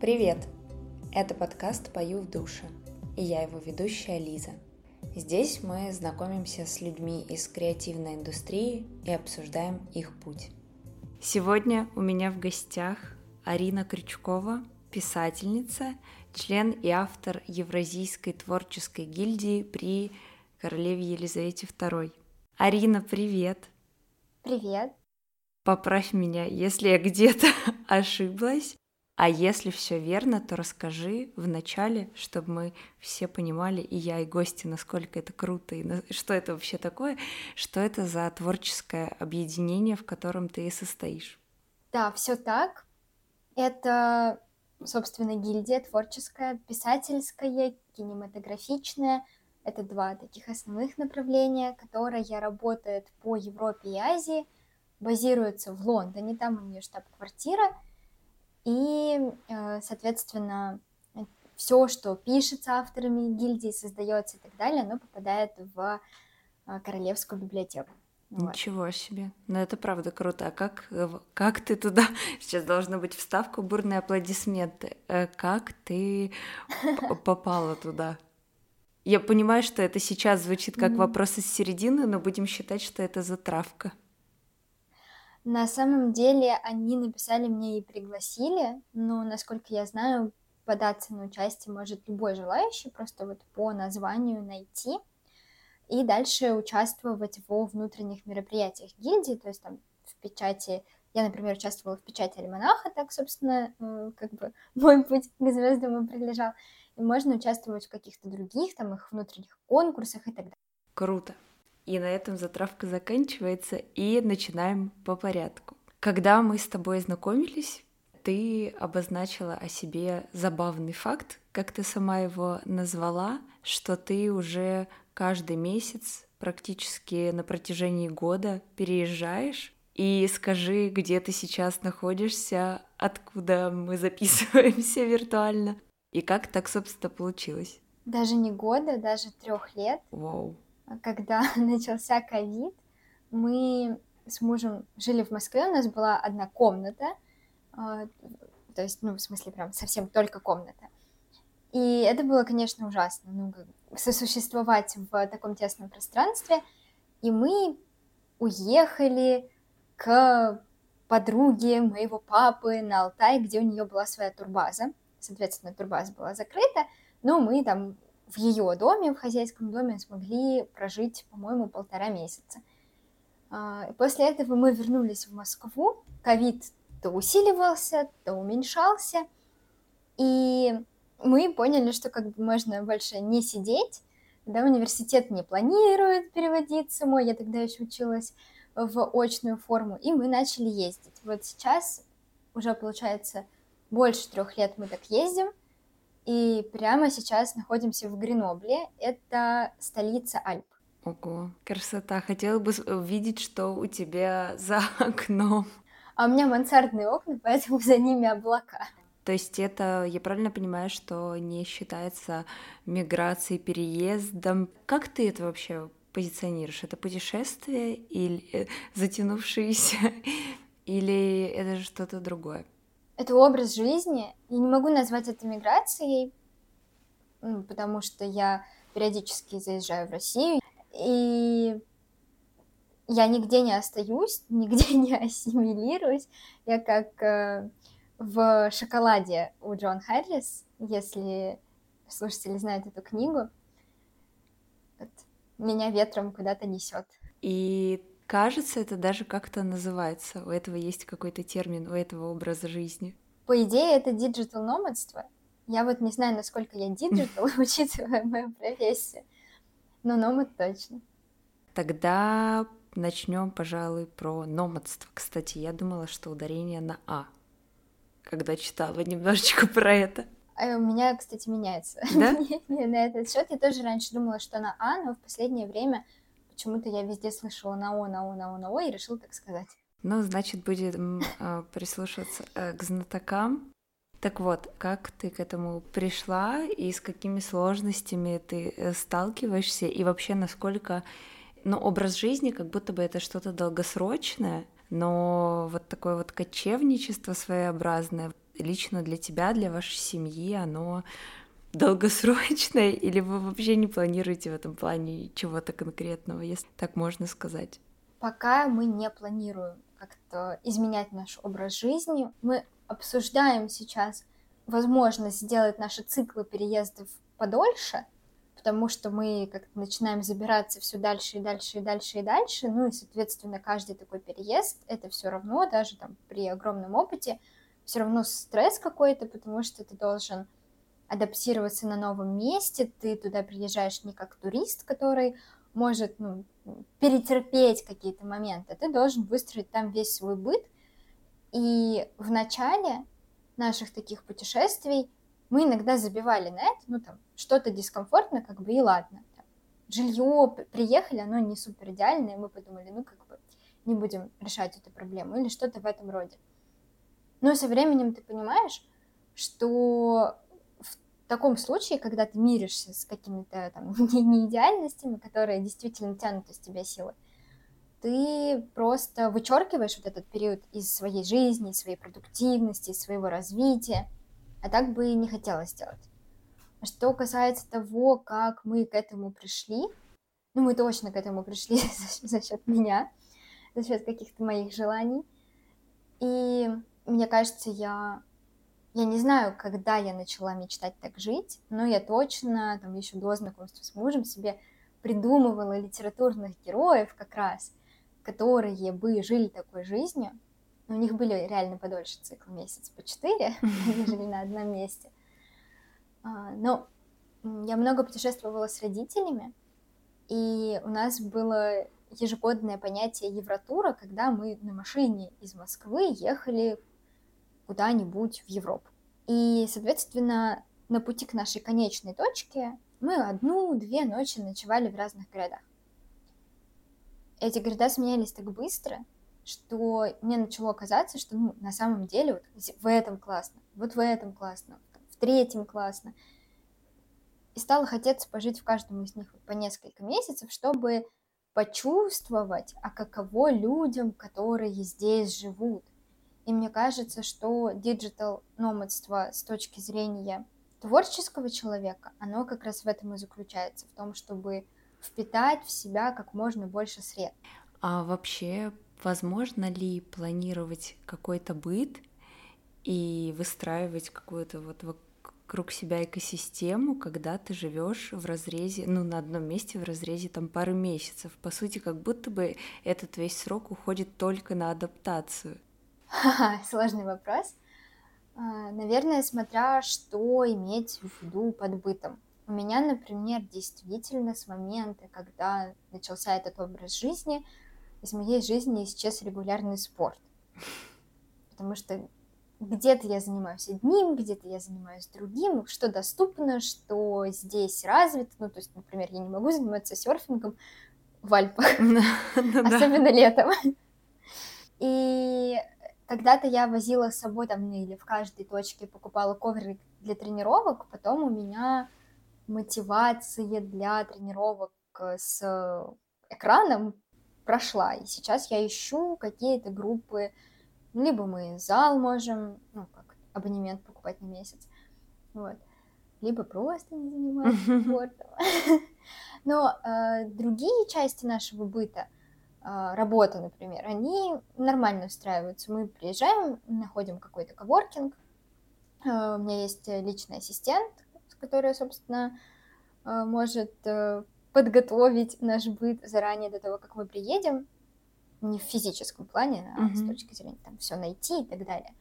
Привет! Это подкаст «Пою в душе» и я его ведущая Лиза. Здесь мы знакомимся с людьми из креативной индустрии и обсуждаем их путь. Сегодня у меня в гостях Арина Крючкова, писательница, член и автор Евразийской творческой гильдии при королеве Елизавете II. Арина, привет! Привет! Поправь меня, если я где-то ошиблась. А если все верно, то расскажи в начале, чтобы мы все понимали, и я, и гости, насколько это круто, и на... что это вообще такое, что это за творческое объединение, в котором ты и состоишь. Да, все так. Это, собственно, гильдия творческая, писательская, кинематографичная. Это два таких основных направления, которые работают по Европе и Азии, базируются в Лондоне, там у нее штаб-квартира — и, э, соответственно, все, что пишется авторами гильдии, создается и так далее, оно попадает в э, Королевскую библиотеку. Ничего вот. себе. Ну, это правда круто. А как, э, как ты туда... Сейчас должна быть вставка, бурные аплодисменты. Как ты попала туда? Я понимаю, что это сейчас звучит как вопрос из середины, но будем считать, что это затравка. На самом деле они написали мне и пригласили, но, насколько я знаю, податься на участие может любой желающий, просто вот по названию найти и дальше участвовать во внутренних мероприятиях гильдии, то есть там в печати, я, например, участвовала в печати альманаха, так, собственно, э, как бы мой путь к звездам и прилежал, и можно участвовать в каких-то других, там, их внутренних конкурсах и так далее. Круто. И на этом затравка заканчивается, и начинаем по порядку. Когда мы с тобой знакомились, ты обозначила о себе забавный факт, как ты сама его назвала, что ты уже каждый месяц практически на протяжении года переезжаешь. И скажи, где ты сейчас находишься, откуда мы записываемся виртуально, и как так, собственно, получилось? Даже не года, даже трех лет. Вау когда начался ковид, мы с мужем жили в Москве, у нас была одна комната, а, то есть, ну, в смысле, прям совсем только комната. И это было, конечно, ужасно, ну, сосуществовать в таком тесном пространстве. И мы уехали к подруге моего папы на Алтай, где у нее была своя турбаза. Соответственно, турбаза была закрыта, но мы там в ее доме, в хозяйском доме смогли прожить, по-моему, полтора месяца. А, после этого мы вернулись в Москву. Ковид то усиливался, то уменьшался. И мы поняли, что как бы можно больше не сидеть, да, университет не планирует переводиться мой, я тогда еще училась в очную форму, и мы начали ездить. Вот сейчас уже, получается, больше трех лет мы так ездим, и прямо сейчас находимся в Гренобле. Это столица Альп. Ого, красота. Хотела бы увидеть, что у тебя за окном. А у меня мансардные окна, поэтому за ними облака. То есть это, я правильно понимаю, что не считается миграцией, переездом? Как ты это вообще позиционируешь? Это путешествие или э, затянувшееся, или это что-то другое? Это образ жизни. Я не могу назвать это миграцией, потому что я периодически заезжаю в Россию, и я нигде не остаюсь, нигде не ассимилируюсь. Я как э, в «Шоколаде» у Джон Харрис, если слушатели знают эту книгу, вот, меня ветром куда-то несет. И Кажется, это даже как-то называется. У этого есть какой-то термин, у этого образа жизни. По идее, это digital номадство. Я вот не знаю, насколько я digital, учитывая мою профессию. Но номад точно. Тогда начнем, пожалуй, про номадство. Кстати, я думала, что ударение на А, когда читала немножечко про это. А у меня, кстати, меняется да? на этот счет. Я тоже раньше думала, что на А, но в последнее время почему-то я везде слышала на О, на О, на О, на О, и решила так сказать. Ну, значит, будем э, прислушиваться э, к знатокам. Так вот, как ты к этому пришла и с какими сложностями ты э, сталкиваешься, и вообще насколько, ну, образ жизни, как будто бы это что-то долгосрочное, но вот такое вот кочевничество своеобразное, лично для тебя, для вашей семьи, оно долгосрочное, или вы вообще не планируете в этом плане чего-то конкретного, если так можно сказать? Пока мы не планируем как-то изменять наш образ жизни, мы обсуждаем сейчас возможность сделать наши циклы переездов подольше, потому что мы как-то начинаем забираться все дальше и дальше и дальше и дальше, ну и, соответственно, каждый такой переезд, это все равно, даже там при огромном опыте, все равно стресс какой-то, потому что ты должен адаптироваться на новом месте, ты туда приезжаешь не как турист, который может ну, перетерпеть какие-то моменты, ты должен выстроить там весь свой быт, и в начале наших таких путешествий мы иногда забивали на это, ну там что-то дискомфортно, как бы и ладно. Жилье приехали, оно не супер идеальное, мы подумали, ну как бы не будем решать эту проблему или что-то в этом роде. Но со временем ты понимаешь, что в таком случае, когда ты миришься с какими-то там неидеальностями, которые действительно тянут из тебя силы, ты просто вычеркиваешь вот этот период из своей жизни, из своей продуктивности, своего развития, а так бы и не хотелось делать. А что касается того, как мы к этому пришли, ну, мы точно к этому пришли за счет меня, за счет каких-то моих желаний. И мне кажется, я, я не знаю, когда я начала мечтать так жить, но я точно, там, еще до знакомства с мужем себе придумывала литературных героев как раз, которые бы жили такой жизнью, у них были реально подольше цикл, месяц по четыре, они жили на одном месте. А, но я много путешествовала с родителями, и у нас было ежегодное понятие Евротура, когда мы на машине из Москвы ехали куда-нибудь в Европу. И, соответственно, на пути к нашей конечной точке мы одну-две ночи ночевали в разных городах эти города сменялись так быстро, что мне начало казаться, что ну, на самом деле вот в этом классно, вот в этом классно, в третьем классно. И стало хотеться пожить в каждом из них по несколько месяцев, чтобы почувствовать, а каково людям, которые здесь живут. И мне кажется, что digital номадство с точки зрения творческого человека, оно как раз в этом и заключается, в том, чтобы впитать в себя как можно больше средств. А вообще, возможно ли планировать какой-то быт и выстраивать какую-то вот вокруг себя экосистему, когда ты живешь в разрезе, ну, на одном месте в разрезе там пары месяцев. По сути, как будто бы этот весь срок уходит только на адаптацию. Сложный вопрос. А, наверное, смотря что иметь в виду под бытом. У меня, например, действительно с момента, когда начался этот образ жизни, из моей жизни исчез регулярный спорт. Потому что где-то я занимаюсь одним, где-то я занимаюсь другим, что доступно, что здесь развито. Ну, то есть, например, я не могу заниматься серфингом в Альпах, ну особенно летом. И когда-то я возила с собой там, или в каждой точке покупала коврик для тренировок, потом у меня мотивация для тренировок э, с экраном прошла. И сейчас я ищу какие-то группы, либо мы зал можем, ну, как абонемент покупать на месяц, вот, либо просто не заниматься спортом. Но э, другие части нашего быта, э, работа, например, они нормально устраиваются. Мы приезжаем, находим какой-то коворкинг, э, у меня есть личный ассистент, которая, собственно, э, может э, подготовить наш быт заранее до того, как мы приедем, не в физическом плане, а mm-hmm. с точки зрения там все найти и так далее.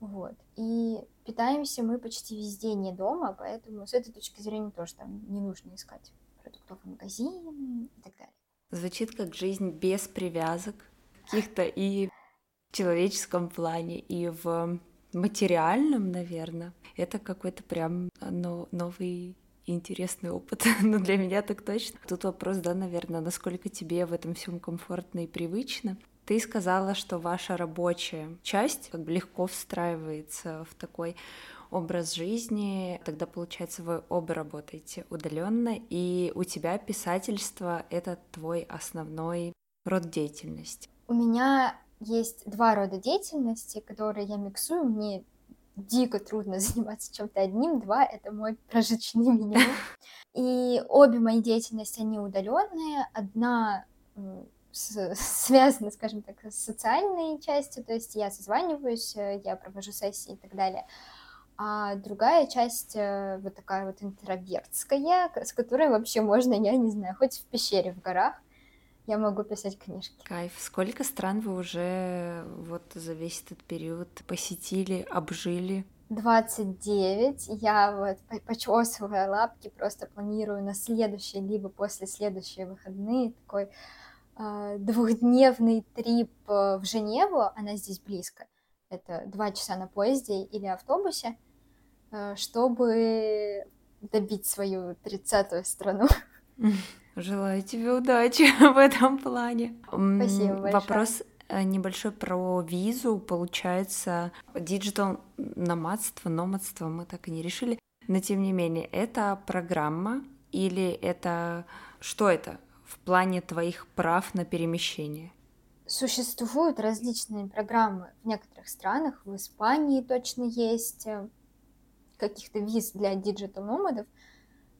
Вот. И питаемся мы почти везде не дома, поэтому с этой точки зрения тоже там не нужно искать продуктовые магазины и так далее. Звучит как жизнь без привязок каких-то и в человеческом плане, и в материальном, наверное, это какой-то прям но, новый интересный опыт, но для меня так точно. Тут вопрос, да, наверное, насколько тебе в этом всем комфортно и привычно. Ты сказала, что ваша рабочая часть как бы легко встраивается в такой образ жизни, тогда получается вы оба работаете удаленно, и у тебя писательство это твой основной род деятельности. У меня есть два рода деятельности, которые я миксую. Мне дико трудно заниматься чем-то одним, два — это мой прожиточный минимум. И обе мои деятельности, они удаленные. Одна связана, скажем так, с социальной частью, то есть я созваниваюсь, э, я провожу сессии и так далее. А другая часть э, вот такая вот интровертская, с которой вообще можно, я не знаю, хоть в пещере в горах, я могу писать книжки. Кайф. Сколько стран вы уже вот за весь этот период посетили, обжили? 29. Я вот почесывая лапки, просто планирую на следующие, либо после следующие выходные такой э, двухдневный трип э, в Женеву, она здесь близко. Это два часа на поезде или автобусе, чтобы добить свою тридцатую страну. Желаю тебе удачи в этом плане. Спасибо большое. Вопрос э, небольшой про визу. Получается, digital номадство, номадство мы так и не решили. Но тем не менее, это программа или это... Что это в плане твоих прав на перемещение? Существуют различные программы в некоторых странах. В Испании точно есть э, каких-то виз для digital-номадов.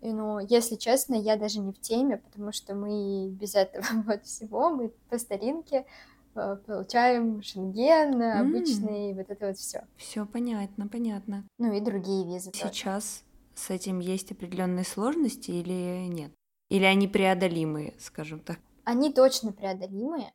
Но, если честно, я даже не в теме, потому что мы без этого вот всего, мы по старинке э, получаем шенген, mm. обычный, вот это вот все. Все понятно, понятно. Ну и другие визы. Сейчас тоже. с этим есть определенные сложности или нет? Или они преодолимые, скажем так? Они точно преодолимые.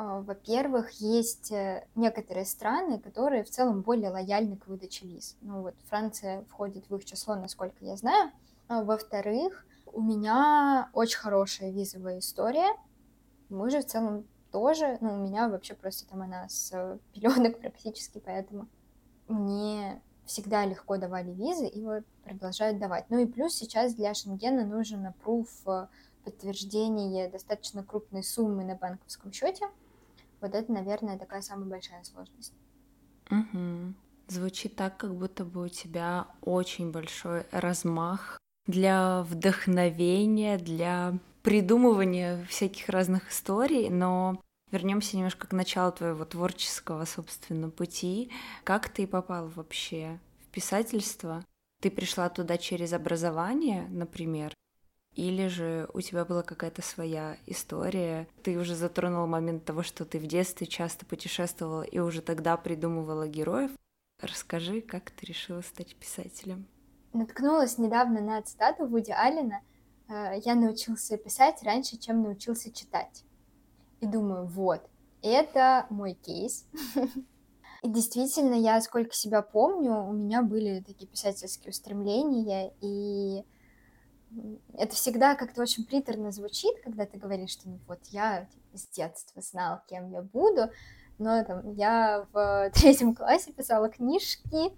А, во-первых, есть э, некоторые страны, которые в целом более лояльны к выдаче виз. Ну вот Франция входит в их число, насколько я знаю. А, во-вторых, у меня очень хорошая визовая история. Мы же в целом тоже, ну, у меня вообще просто там она с пеленок практически, поэтому мне всегда легко давали визы и вот продолжают давать. Ну и плюс сейчас для Шенгена нужен опруф э, подтверждение достаточно крупной суммы на банковском счете. Вот это, наверное, такая самая большая сложность. Угу. Звучит так, как будто бы у тебя очень большой размах для вдохновения, для придумывания всяких разных историй, но вернемся немножко к началу твоего творческого, собственно, пути. Как ты попал вообще в писательство? Ты пришла туда через образование, например, или же у тебя была какая-то своя история? Ты уже затронул момент того, что ты в детстве часто путешествовала и уже тогда придумывала героев. Расскажи, как ты решила стать писателем? наткнулась недавно на цитату Вуди Аллена э, «Я научился писать раньше, чем научился читать». И думаю, вот, это мой кейс. И действительно, я сколько себя помню, у меня были такие писательские устремления, и это всегда как-то очень приторно звучит, когда ты говоришь, что ну вот я с детства знал, кем я буду, но там я в третьем классе писала книжки,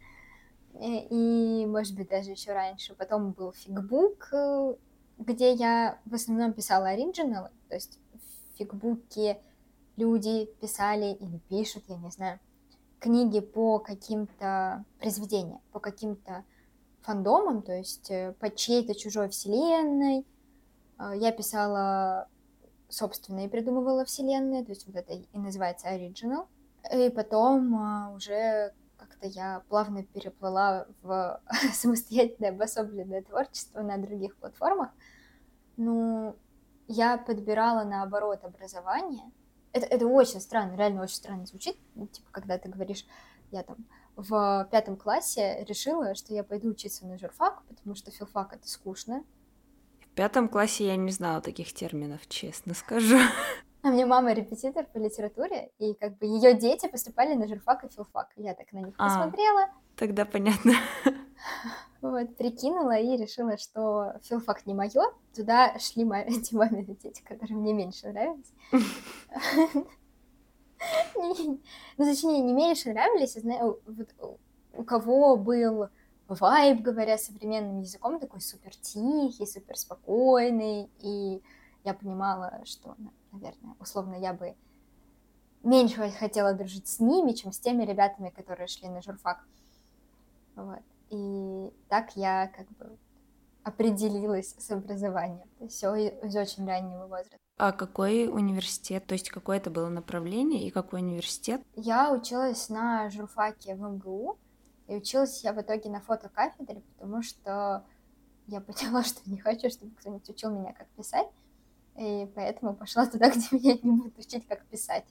Э, и, может быть, даже еще раньше. Потом был фигбук, э, где я в основном писала оригиналы, то есть в фигбуке люди писали или пишут, я не знаю, книги по каким-то произведениям, по каким-то фандомам, то есть э, по чьей-то чужой вселенной. Я писала собственные, придумывала вселенные, то есть вот это и называется оригинал. И потом уже как-то я плавно переплыла в самостоятельное обособленное творчество на других платформах. Ну, я подбирала наоборот образование. Это, это очень странно, реально очень странно звучит. Ну, типа, когда ты говоришь, я там в пятом классе решила, что я пойду учиться на журфак, потому что филфак это скучно. В пятом классе я не знала таких терминов, честно скажу. А мне мама репетитор по литературе, и как бы ее дети поступали на журфак и филфак. Я так на них а, посмотрела. Тогда понятно. Вот, прикинула и решила, что филфак не мое. Туда шли мои, эти мамины дети, которые мне меньше нравились. Ну, точнее, не меньше нравились, я знаю, у кого был вайб, говоря современным языком, такой супер тихий, супер спокойный, и я понимала, что наверное, условно, я бы меньше хотела дружить с ними, чем с теми ребятами, которые шли на журфак. Вот. И так я как бы определилась с образованием. Все из очень раннего возраста. А какой университет, то есть какое это было направление и какой университет? Я училась на журфаке в МГУ. И училась я в итоге на фотокафедре, потому что я поняла, что не хочу, чтобы кто-нибудь учил меня, как писать. И поэтому пошла туда, где меня не будут учить, как писать.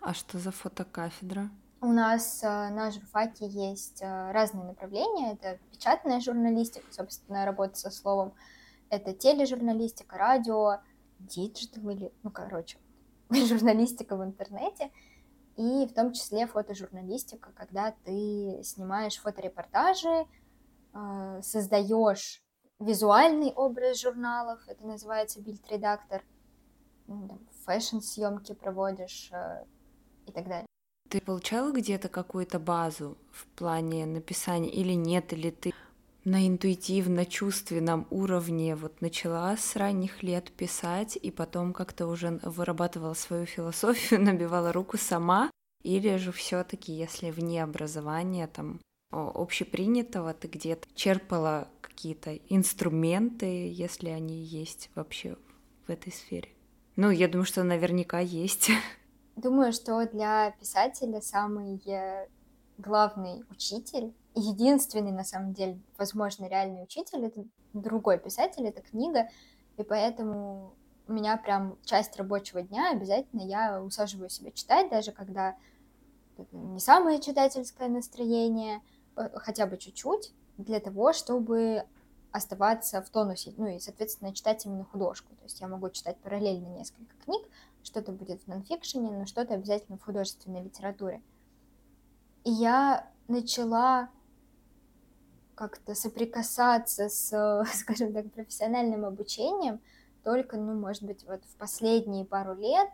А что за фотокафедра? У нас э, на журфаке есть э, разные направления. Это печатная журналистика, собственно, работа со словом. Это тележурналистика, радио, digital или, ну, короче, журналистика в интернете. И в том числе фотожурналистика, когда ты снимаешь фоторепортажи, э, создаешь визуальный образ журналов, это называется бильд-редактор, fashion-съемки проводишь э, и так далее. Ты получала где-то какую-то базу в плане написания или нет, или ты на интуитивно-чувственном уровне вот начала с ранних лет писать и потом как-то уже вырабатывала свою философию, набивала руку сама, или же все таки если вне образования, там, общепринятого, ты где-то черпала какие-то инструменты, если они есть вообще в этой сфере? Ну, я думаю, что наверняка есть. Думаю, что для писателя самый э, главный учитель, единственный, на самом деле, возможно, реальный учитель, это другой писатель, это книга, и поэтому у меня прям часть рабочего дня обязательно я усаживаю себя читать, даже когда не самое читательское настроение, Э, хотя бы чуть-чуть для того, чтобы оставаться в тонусе, ну и, соответственно, читать именно художку. То есть я могу читать параллельно несколько книг, что-то будет в нонфикшене, но что-то обязательно в художественной литературе. И я начала как-то соприкасаться с, скажем так, профессиональным обучением только, ну, может быть, вот в последние пару лет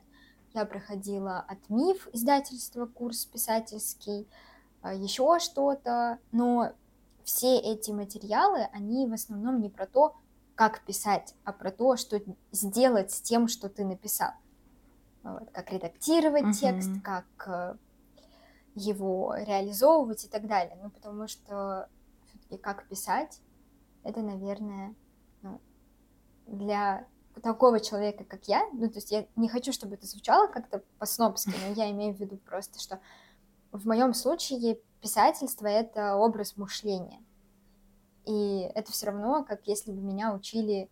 я проходила от МИФ издательства курс писательский, а, еще что-то, но все эти материалы, они в основном не про то, как писать, а про то, что сделать с тем, что ты написал. Вот, как редактировать uh-huh. текст, как э, его реализовывать и так далее. Ну, потому что все-таки как писать, это, наверное, ну, для такого человека, как я, ну, то есть я не хочу, чтобы это звучало как-то по-снобски, но я имею в виду просто, что в моем случае писательство — это образ мышления. И это все равно, как если бы меня учили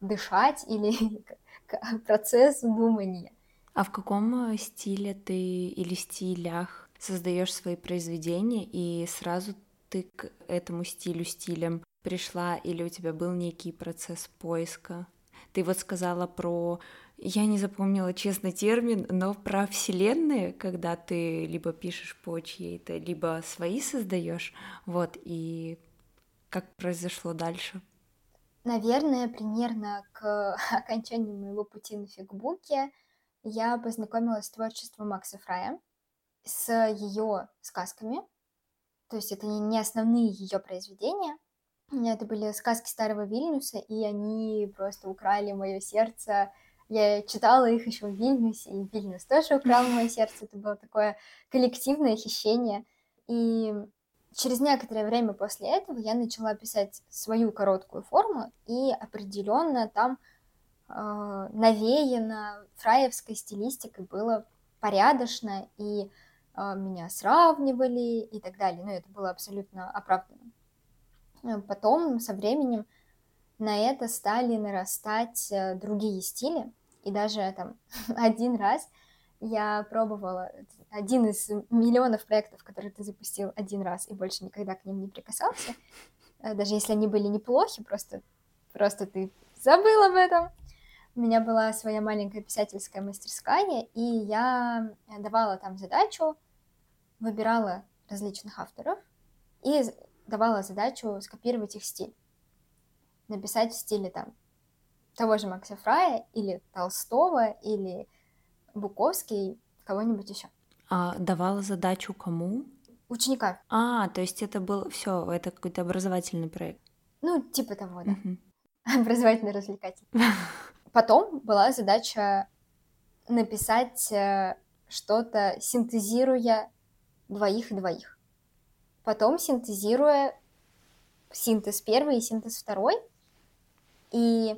дышать или процесс думания. А в каком э, стиле ты или стилях создаешь свои произведения, и сразу ты к этому стилю стилям пришла, или у тебя был некий процесс поиска? Ты вот сказала про я не запомнила, честно, термин, но про вселенные, когда ты либо пишешь по чьей-то, либо свои создаешь, вот, и как произошло дальше? Наверное, примерно к окончанию моего пути на фигбуке я познакомилась с творчеством Макса Фрая, с ее сказками. То есть это не основные ее произведения. Это были сказки старого Вильнюса, и они просто украли мое сердце я читала их еще в Вильнюсе, и Вильнюс тоже украл мое сердце. Это было такое коллективное хищение. И через некоторое время после этого я начала писать свою короткую форму, и определенно там э, навеяно фраевской стилистикой было порядочно, и меня сравнивали и так далее. Но это было абсолютно оправданно. Потом, со временем, на это стали нарастать э, другие стили. И даже там один раз я пробовала один из миллионов проектов, которые ты запустил один раз и больше никогда к ним не прикасался, э, даже если они были неплохи, просто, просто ты забыл об этом. У меня была своя маленькая писательская мастерская, и я давала там задачу, выбирала различных авторов и давала задачу скопировать их стиль написать в стиле там того же Макса Фрая или Толстого или Буковский, кого-нибудь еще. А давала задачу кому? Ученикам. А, то есть это был все, это какой-то образовательный проект. Ну, типа того, да. Образовательно-развлекательный. Потом была задача написать э, что-то, синтезируя двоих и двоих. Потом синтезируя синтез первый и синтез второй — и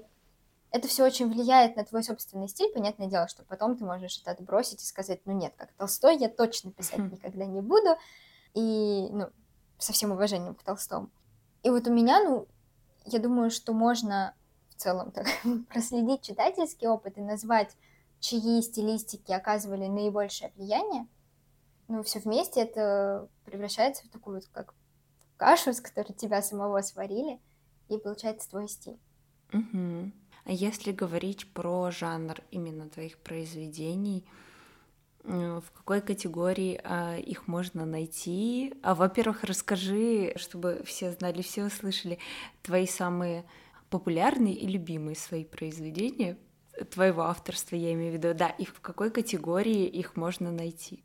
это все очень влияет на твой собственный стиль. Понятное дело, что потом ты можешь это отбросить и сказать, ну нет, как Толстой я точно писать никогда не буду. И, ну, со всем уважением к Толстому. И вот у меня, ну, я думаю, что можно в целом так проследить читательский опыт и назвать, чьи стилистики оказывали наибольшее влияние. Ну, все вместе это превращается в такую вот как кашу, с которой тебя самого сварили, и получается твой стиль. Угу. А если говорить про жанр именно твоих произведений, в какой категории а, их можно найти? А, во-первых, расскажи, чтобы все знали, все услышали, твои самые популярные и любимые свои произведения, твоего авторства, я имею в виду, да, и в какой категории их можно найти?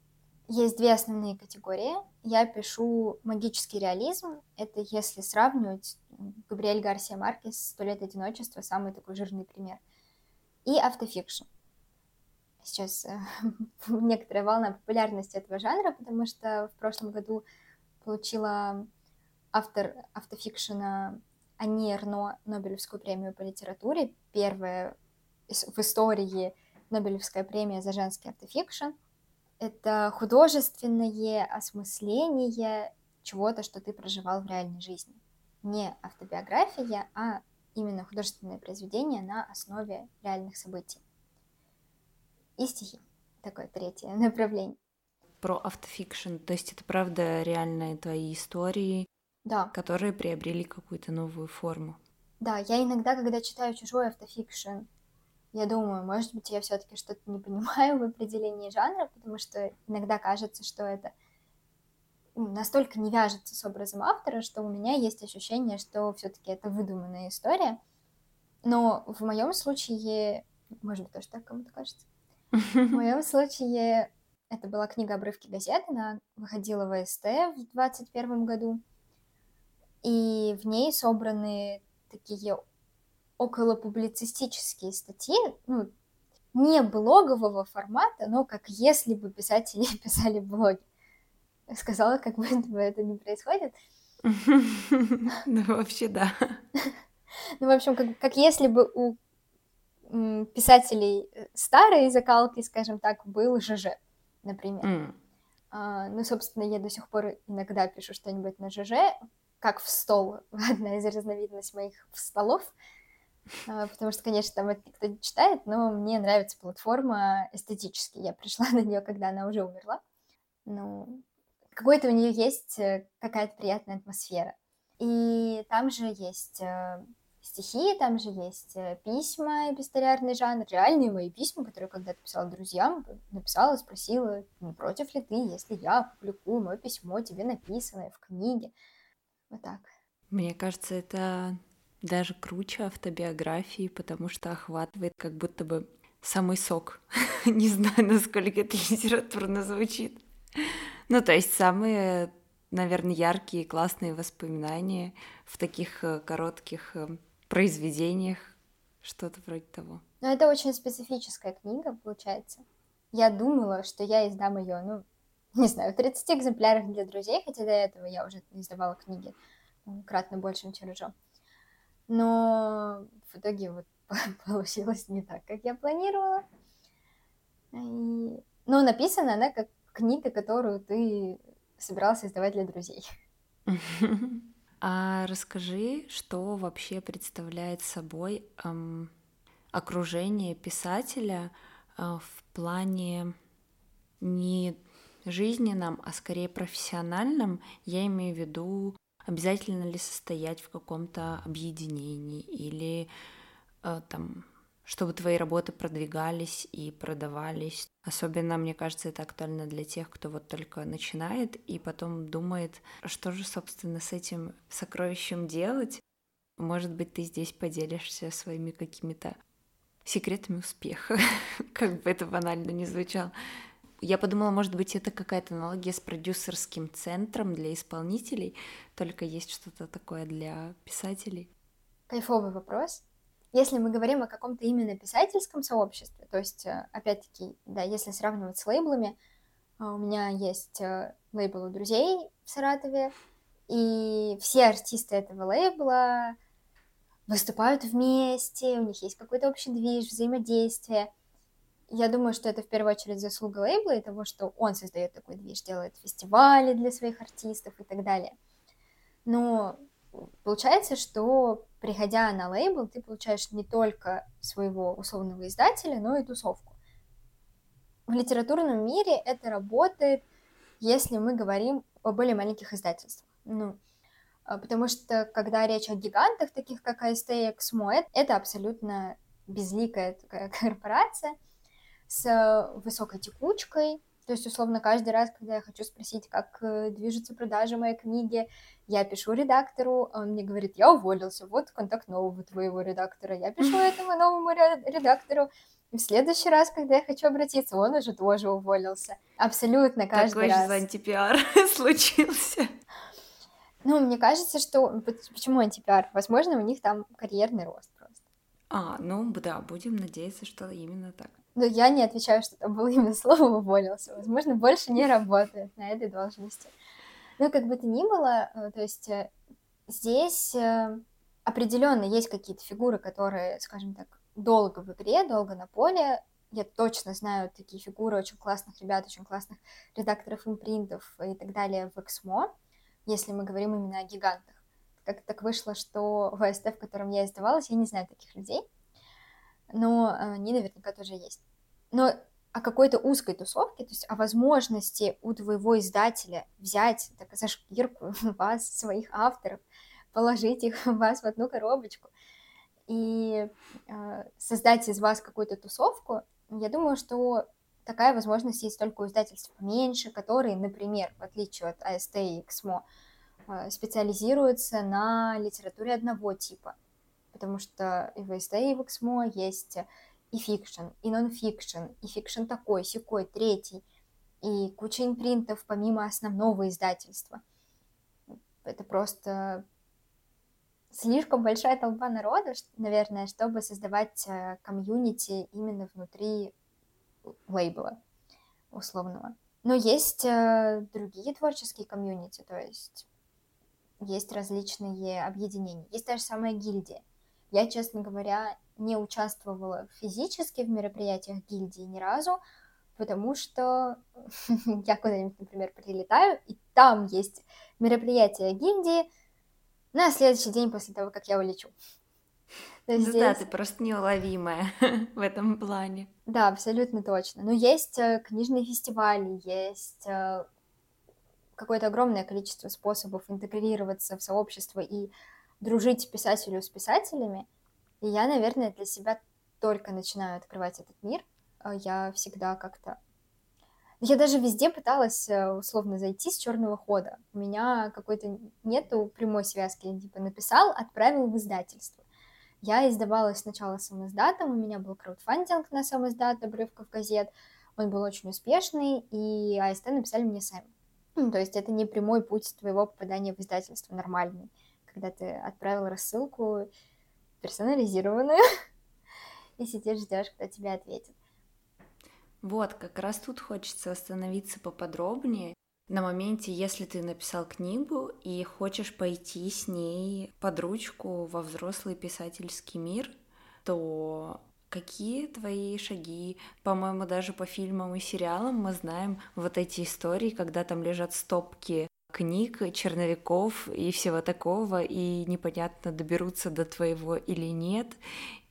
Есть две основные категории. Я пишу магический реализм. Это если сравнивать Габриэль Гарсия Маркес «Сто лет одиночества», самый такой жирный пример. И автофикшн. Сейчас э, некоторая волна популярности этого жанра, потому что в прошлом году получила автор автофикшена Ани Эрно Нобелевскую премию по литературе. Первая в истории Нобелевская премия за женский автофикшн — это художественное осмысление чего-то, что ты проживал в реальной жизни. Не автобиография, а именно художественное произведение на основе реальных событий. И стихи. Такое третье направление. Про автофикшн, то есть это правда реальные твои истории, да. которые приобрели какую-то новую форму. Да, я иногда, когда читаю чужой автофикшн, я думаю, может быть, я все-таки что-то не понимаю в определении жанра, потому что иногда кажется, что это настолько не вяжется с образом автора, что у меня есть ощущение, что все-таки это выдуманная история. Но в моем случае, может быть, тоже так кому-то кажется, в моем случае это была книга «Обрывки газет», она выходила в СТ в 2021 году, и в ней собраны такие около публицистические статьи, ну, не блогового формата, но как если бы писатели писали блоги. Сказала, как будто бы это не происходит. Ну, вообще, да. Ну, в общем, как, как если бы у писателей старой закалки, скажем так, был ЖЖ, например. Mm. А, ну, собственно, я до сих пор иногда пишу что-нибудь на ЖЖ, как в стол, одна из разновидностей моих столов. А, потому что, конечно, там это никто не читает, но мне нравится платформа эстетически. Я пришла на нее, когда она уже умерла. Ну, какой-то у нее есть э, какая-то приятная атмосфера. И там же есть э, стихи, там же есть э, письма, эпистолярный жанр, реальные мои письма, которые когда-то писала друзьям, написала, спросила, не против ли ты, если я публикую мое письмо, тебе написанное в книге. Вот так. Мне кажется, это даже круче автобиографии, потому что охватывает как будто бы самый сок. Не знаю, насколько это литературно звучит. Ну, то есть самые, наверное, яркие, классные воспоминания в таких э, коротких э, произведениях, что-то вроде того. Ну, это очень специфическая книга, получается. Я думала, что я издам ее, ну, не знаю, в 30 экземплярах для друзей, хотя до этого я уже издавала книги кратно большим тиражом но в итоге вот получилось не так, как я планировала. И... Но написана она как книга, которую ты собирался издавать для друзей. А расскажи, что вообще представляет собой эм, окружение писателя э, в плане не жизненном, а скорее профессиональном. Я имею в виду Обязательно ли состоять в каком-то объединении или э, там, чтобы твои работы продвигались и продавались. Особенно, мне кажется, это актуально для тех, кто вот только начинает и потом думает, что же, собственно, с этим сокровищем делать. Может быть, ты здесь поделишься своими какими-то секретами успеха, как бы это банально не звучало. Я подумала, может быть, это какая-то аналогия с продюсерским центром для исполнителей, только есть что-то такое для писателей. Кайфовый вопрос. Если мы говорим о каком-то именно писательском сообществе, то есть, э, опять-таки, да, если сравнивать с лейблами, э, у меня есть э, лейбл у друзей в Саратове, и все артисты этого лейбла выступают вместе, у них есть какой-то общий движ, взаимодействие — я думаю, что это в первую очередь заслуга лейбла и того, что он создает такой движ, делает фестивали для своих артистов и так далее. Но получается, что приходя на лейбл, ты получаешь не только своего условного издателя, но и тусовку. В литературном мире это работает, если мы говорим о более маленьких издательствах. Ну, а, потому что когда речь о гигантах, таких как AST и Exmo, это абсолютно безликая такая корпорация с высокой текучкой, то есть, условно, каждый раз, когда я хочу спросить, как э, движутся продажи моей книги, я пишу редактору, он мне говорит, я уволился, вот контакт нового твоего редактора. Я пишу этому новому редактору, и в следующий раз, когда я хочу обратиться, он уже тоже уволился. Абсолютно каждый Такой раз. Такой же антипиар случился. Ну, мне кажется, что... Почему антипиар? Возможно, у них там карьерный рост просто. А, ну да, будем надеяться, что именно так. Но я не отвечаю, что там было именно слово «уволился». Возможно, больше не работает на этой должности. Но как бы то ни было, э, то есть э, здесь э, определенно есть какие-то фигуры, которые, скажем так, долго в игре, долго на поле. Я точно знаю такие фигуры очень классных ребят, очень классных редакторов импринтов и так далее в Эксмо, если мы говорим именно о гигантах. Как так вышло, что в АСТ, в котором я издавалась, я не знаю таких людей но э, они наверняка тоже есть. Но о какой-то узкой тусовке, то есть о возможности у твоего издателя взять так, за шкирку вас, своих авторов, положить их вас в одну коробочку и э, создать из вас какую-то тусовку, я думаю, что такая возможность есть только у издательств поменьше, которые, например, в отличие от АСТ и ЭКСМО, э, специализируются на литературе одного типа потому что и в СТ, и в Эксмо есть и fiction, и нон-фикшн, и fiction такой, сякой, третий, и куча импринтов помимо основного издательства. Это просто слишком большая толпа народа, наверное, чтобы создавать э, community именно внутри лейбла условного. Но есть э, другие творческие community, то есть есть различные объединения. Есть та же самая гильдия. Я, честно говоря, не участвовала физически в мероприятиях гильдии ни разу, потому что я куда-нибудь, например, прилетаю, и там есть мероприятие гильдии на следующий день после того, как я улечу. Ну здесь... да, ты просто неуловимая в этом плане. Да, абсолютно точно. Но есть э, книжные фестивали, есть э, какое-то огромное количество способов интегрироваться в сообщество и дружить писателю с писателями. И я, наверное, для себя только начинаю открывать этот мир. А я всегда как-то... Я даже везде пыталась э, условно зайти с черного хода. У меня какой-то нету прямой связки. Я типа написал, отправил в издательство. Я издавалась сначала сам издатом, у меня был краудфандинг на сам издат, обрывков газет. Он был очень успешный, и АСТ написали мне сами. Ну, то есть это не прямой путь твоего попадания в издательство нормальный когда ты отправил рассылку персонализированную и сидишь, ждешь, кто тебе ответит. Вот, как раз тут хочется остановиться поподробнее на моменте, если ты написал книгу и хочешь пойти с ней под ручку во взрослый писательский мир, то какие твои шаги? По-моему, даже по фильмам и сериалам мы знаем вот эти истории, когда там лежат стопки книг, черновиков и всего такого, и непонятно, доберутся до твоего или нет.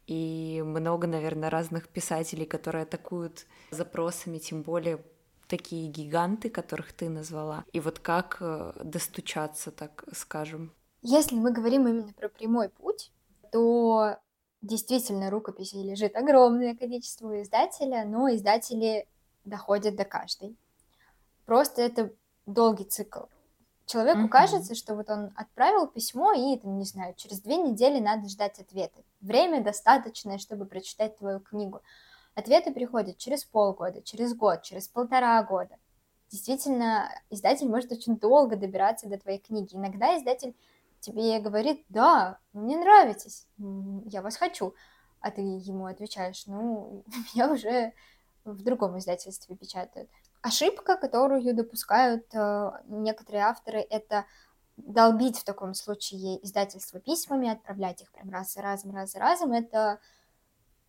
И много, наверное, разных писателей, которые атакуют запросами, тем более такие гиганты, которых ты назвала. И вот как э, достучаться, так скажем? Если мы говорим именно про прямой путь, то действительно рукописей лежит огромное количество у издателя, но издатели доходят до каждой. Просто это долгий цикл. Человеку mm-hmm. кажется, что вот он отправил письмо, и, там, не знаю, через две недели надо ждать ответа. Время достаточное, чтобы прочитать твою книгу. Ответы приходят через полгода, через год, через полтора года. Действительно, издатель может очень долго добираться до твоей книги. Иногда издатель тебе говорит, да, мне нравитесь, я вас хочу. А ты ему отвечаешь, ну, я уже в другом издательстве печатают. Ошибка, которую допускают э, некоторые авторы, это долбить в таком случае издательство письмами, отправлять их прям раз за разом, раз за разом, это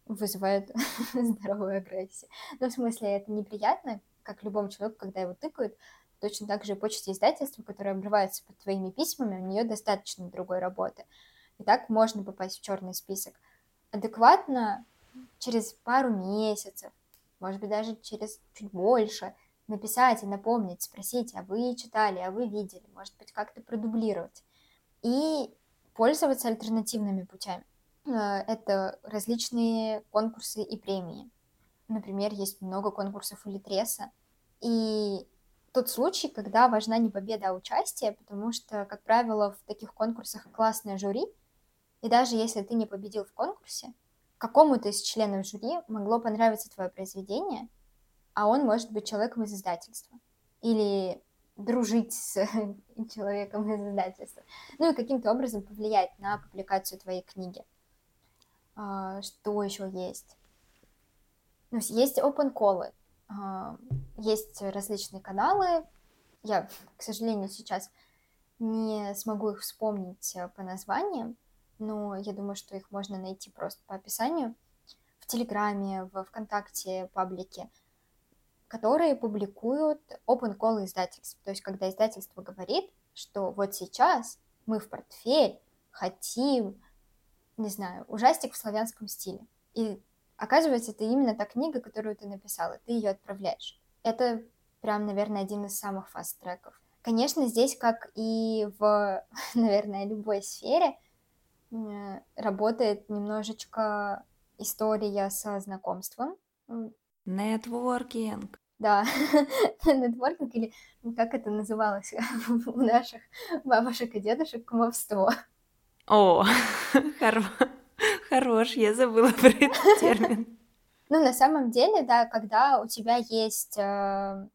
вызывает здоровую агрессию. Ну, в смысле, это неприятно, как любому человеку, когда его тыкают, точно так же и почте издательства, которая обрывается под твоими письмами, у нее достаточно другой работы. И так можно попасть в черный список. Адекватно через пару месяцев, может быть, даже через чуть больше, написать и напомнить, спросить, а вы читали, а вы видели, может быть, как-то продублировать. И пользоваться альтернативными путями. Э, это различные конкурсы и премии. Например, есть много конкурсов у Литреса. И тот случай, когда важна не победа, а участие, потому что, как правило, в таких конкурсах классное жюри, и даже если ты не победил в конкурсе, какому-то из членов жюри могло понравиться твое произведение, а он может быть человеком из издательства. Или дружить с человеком из издательства. Ну и каким-то образом повлиять на публикацию твоей книги. А, что еще есть? Ну, есть open call, а, есть различные каналы. Я, к сожалению, сейчас не смогу их вспомнить э, по названиям, но я думаю, что их можно найти просто по описанию в Телеграме, в ВКонтакте, паблике, которые публикуют open call издательств. То есть, когда издательство говорит, что вот сейчас мы в портфель хотим, не знаю, ужастик в славянском стиле. И оказывается, это именно та книга, которую ты написала, ты ее отправляешь. Это прям, наверное, один из самых фаст-треков. Конечно, здесь, как и в, наверное, любой сфере, работает немножечко история со знакомством. Нетворкинг. Да, нетворкинг или как это называлось у наших бабушек и дедушек, кумовство. О, хорош, я забыла про этот термин. Ну, на самом деле, да, когда у тебя есть э,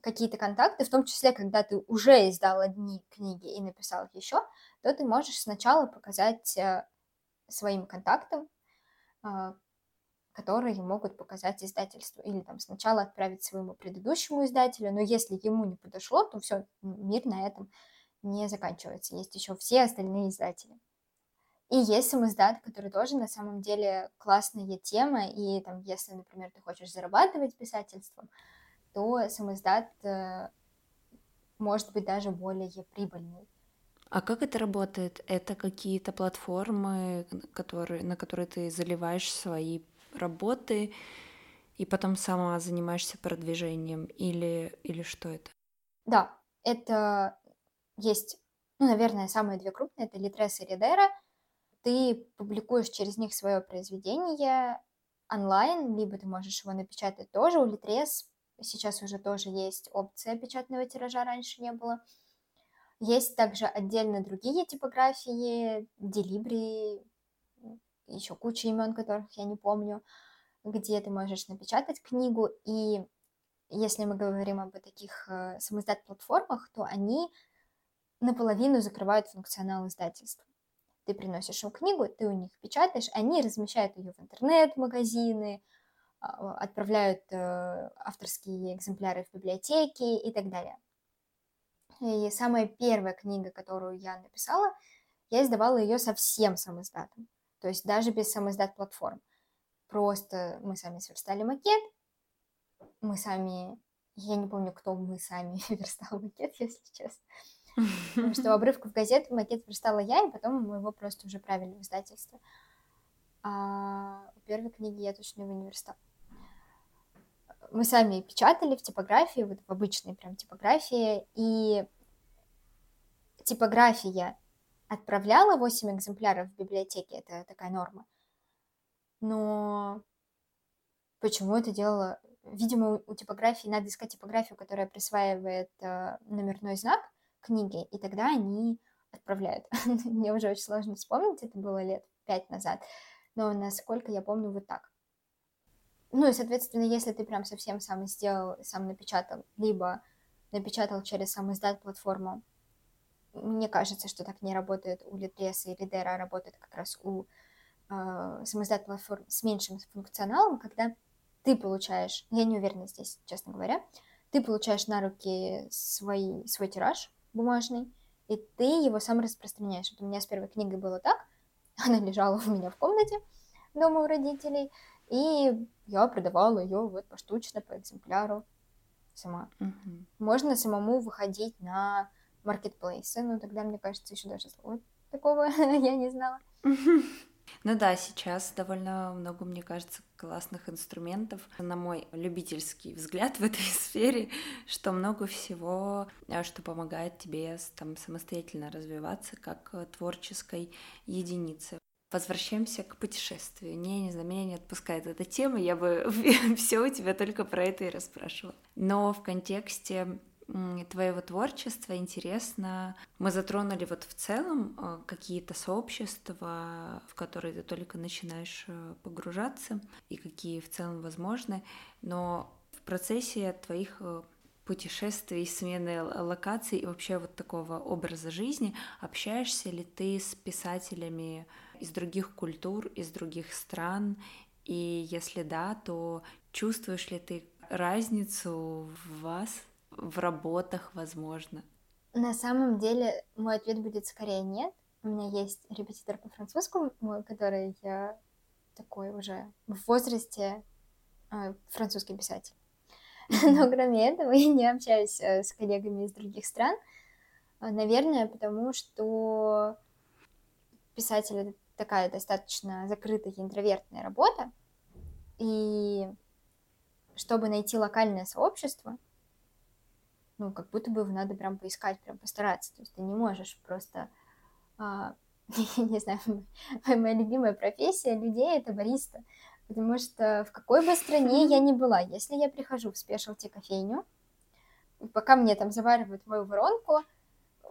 какие-то контакты, в том числе, когда ты уже издал одни книги и написал еще, то ты можешь сначала показать э, своим контактам, а, которые могут показать издательству, или там сначала отправить своему предыдущему издателю, но если ему не подошло, то все, мир на этом не заканчивается. Есть еще все остальные издатели. И есть самоиздат, который тоже на самом деле классная тема, и там, если, например, ты хочешь зарабатывать писательством, то самоиздат э, может быть даже более прибыльный. А как это работает? Это какие-то платформы, которые, на которые ты заливаешь свои работы и потом сама занимаешься продвижением или, или что это? Да, это есть, ну, наверное, самые две крупные, это Litres и Редера. Ты публикуешь через них свое произведение онлайн, либо ты можешь его напечатать тоже. У Litres сейчас уже тоже есть опция печатного тиража, раньше не было. Есть также отдельно другие типографии, Делибри, еще куча имен, которых я не помню, где ты можешь напечатать книгу. И если мы говорим об таких э, самоиздат-платформах, то они наполовину закрывают функционал издательства. Ты приносишь им книгу, ты у них печатаешь, они размещают ее в интернет-магазины, а, отправляют э, авторские экземпляры в библиотеки и так далее. И самая первая книга, которую я написала, я издавала ее совсем самоиздатом. То есть даже без самоиздат платформ. Просто мы сами сверстали макет, мы сами, я не помню, кто мы сами верстал макет, если честно. Потому что в газету макет верстала я, и потом мы его просто уже правили в издательстве. А у первой книги я точно его не верстала мы сами печатали в типографии, вот в обычной прям типографии, и типография отправляла 8 экземпляров в библиотеке, это такая норма. Но почему это делала? Видимо, у типографии надо искать типографию, которая присваивает э, номерной знак книги, и тогда они отправляют. Мне уже очень сложно вспомнить, это было лет пять назад, но насколько я помню, вот так. Ну и, соответственно, если ты прям совсем сам сделал, сам напечатал, либо напечатал через сам издат платформу, мне кажется, что так не работает у Литреса и Лидера, а работает как раз у э, самоиздат платформ с меньшим функционалом, когда ты получаешь, я не уверена здесь, честно говоря, ты получаешь на руки свой, свой тираж бумажный, и ты его сам распространяешь. Вот у меня с первой книгой было так, она лежала у меня в комнате дома у родителей, и я продавала ее вот поштучно, по экземпляру. сама. Мгм. Можно самому выходить на маркетплейсы, но тогда, мне кажется, еще даже слова такого я не знала. Ну да, сейчас довольно много, мне кажется, классных инструментов. На мой любительский взгляд в этой сфере, что много всего, а, что помогает тебе там самостоятельно развиваться как э, творческой единице. Возвращаемся к путешествию. Не, не знаю, меня не отпускает эта тема, я бы все у тебя только про это и расспрашивала. Но в контексте твоего творчества интересно, мы затронули вот в целом э, какие-то сообщества, в которые ты только начинаешь э, погружаться, и какие в целом возможны, но в процессе твоих э, путешествий, смены локаций и вообще вот такого образа жизни, общаешься ли ты с писателями из других культур, из других стран, и если да, то чувствуешь ли ты разницу в вас, в работах, возможно? На самом деле мой ответ будет скорее нет. У меня есть репетитор по французскому, который я такой уже в возрасте э, французский писатель. Но кроме этого я не общаюсь э, с коллегами из других стран. Э, Наверное, потому что писатель это такая достаточно закрытая интровертная работа. И чтобы найти локальное сообщество, ну, как будто бы его надо прям поискать, прям постараться. То есть ты не можешь просто, а, не знаю, моя любимая профессия людей это бариста. Потому что в какой бы стране я ни была, если я прихожу в спешлти кофейню, пока мне там заваривают мою воронку,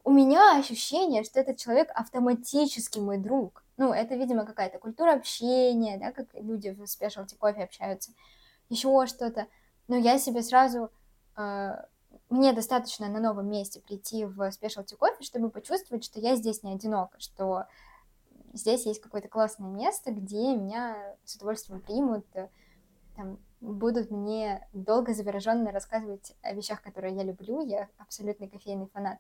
у меня ощущение, что этот человек автоматически мой друг. Ну, это, видимо, какая-то культура общения, да, как люди в спешлти кофе общаются, еще что-то. Но я себе сразу э, мне достаточно на новом месте прийти в спешлти кофе, чтобы почувствовать, что я здесь не одинока, что здесь есть какое-то классное место, где меня с удовольствием примут, э, там, будут мне долго завороженно рассказывать о вещах, которые я люблю. Я абсолютный кофейный фанат.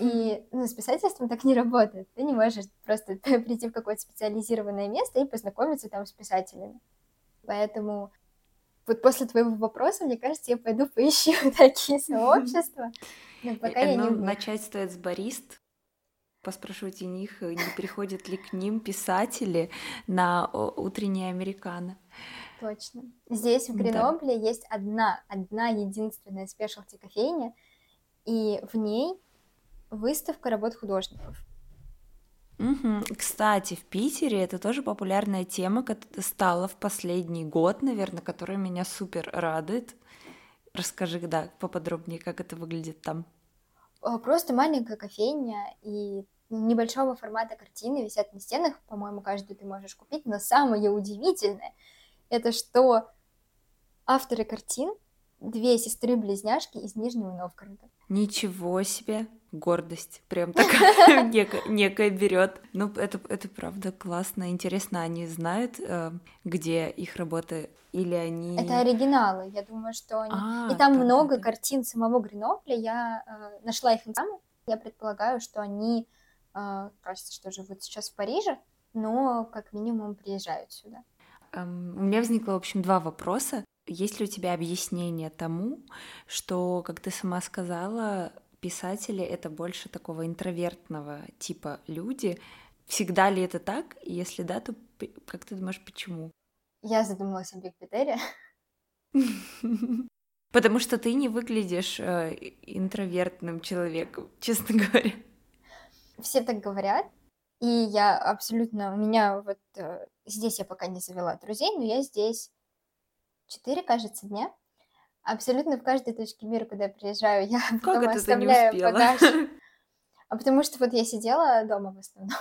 И ну, с писательством так не работает. Ты не можешь просто прийти в какое-то специализированное место и познакомиться там с писателями. Поэтому вот после твоего вопроса, мне кажется, я пойду поищу такие сообщества. Но пока я не начать стоит с барист. Поспрашивать у них, э, не приходят ли к ним писатели на о, утреннее американо. Точно. Здесь, в Да. Гренобле, есть одна, одна единственная спешлти кофейня, и в ней выставка работ художников. Мгм. Кстати, в Питере это тоже популярная тема, стала в последний год, наверное, которая меня супер радует. Расскажи, да, поподробнее, как это выглядит там. Просто маленькая кофейня и небольшого формата картины висят на стенах, по-моему, каждую ты можешь купить, но самое удивительное, это что авторы картин две сестры-близняшки из Нижнего Новгорода. Ничего себе, гордость, прям такая некая, некая берет. Ну, это, это правда классно, интересно, они знают, э, где их работы, или они... Это оригиналы, я думаю, что они... А, И там да, много да. картин самого Гренобля, я э, нашла их инстаграм, я предполагаю, что они, э, кажется, что живут сейчас в Париже, но как минимум приезжают сюда. Эм, У меня возникло, в общем, два вопроса. Есть ли у тебя объяснение тому, что, как ты сама сказала, писатели — это больше такого интровертного типа люди? Всегда ли это так? И если да, то как ты думаешь, почему? Я задумалась о Биг Питере. Потому что ты не выглядишь э, интровертным человеком, честно говоря. Все так говорят, и я абсолютно... У меня вот э, здесь я пока не завела друзей, но я здесь четыре, кажется, дня. Абсолютно в каждой точке мира, куда я приезжаю, я Как потом это ты не оставляю успела? багаж. А потому что вот я сидела дома в основном,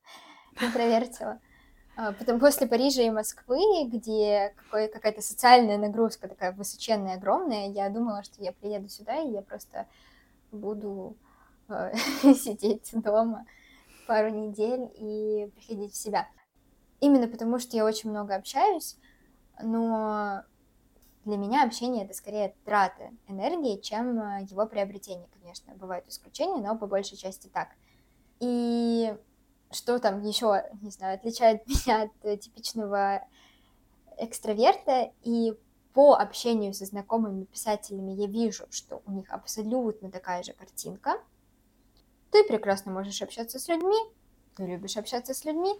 интровертила. А, Потом после Парижа и Москвы, где какая-то социальная нагрузка такая высоченная, огромная, я думала, что я приеду сюда, и я просто буду э, сидеть дома пару недель и приходить в себя. Именно потому, что я очень много общаюсь, но для меня общение это скорее трата энергии, чем э, его приобретение, конечно. Бывают исключения, но по большей части так. И что там еще, не знаю, отличает меня от э, типичного экстраверта и по общению со знакомыми писателями я вижу, что у них абсолютно такая же картинка. Ты прекрасно можешь общаться с людьми, ты любишь общаться с людьми,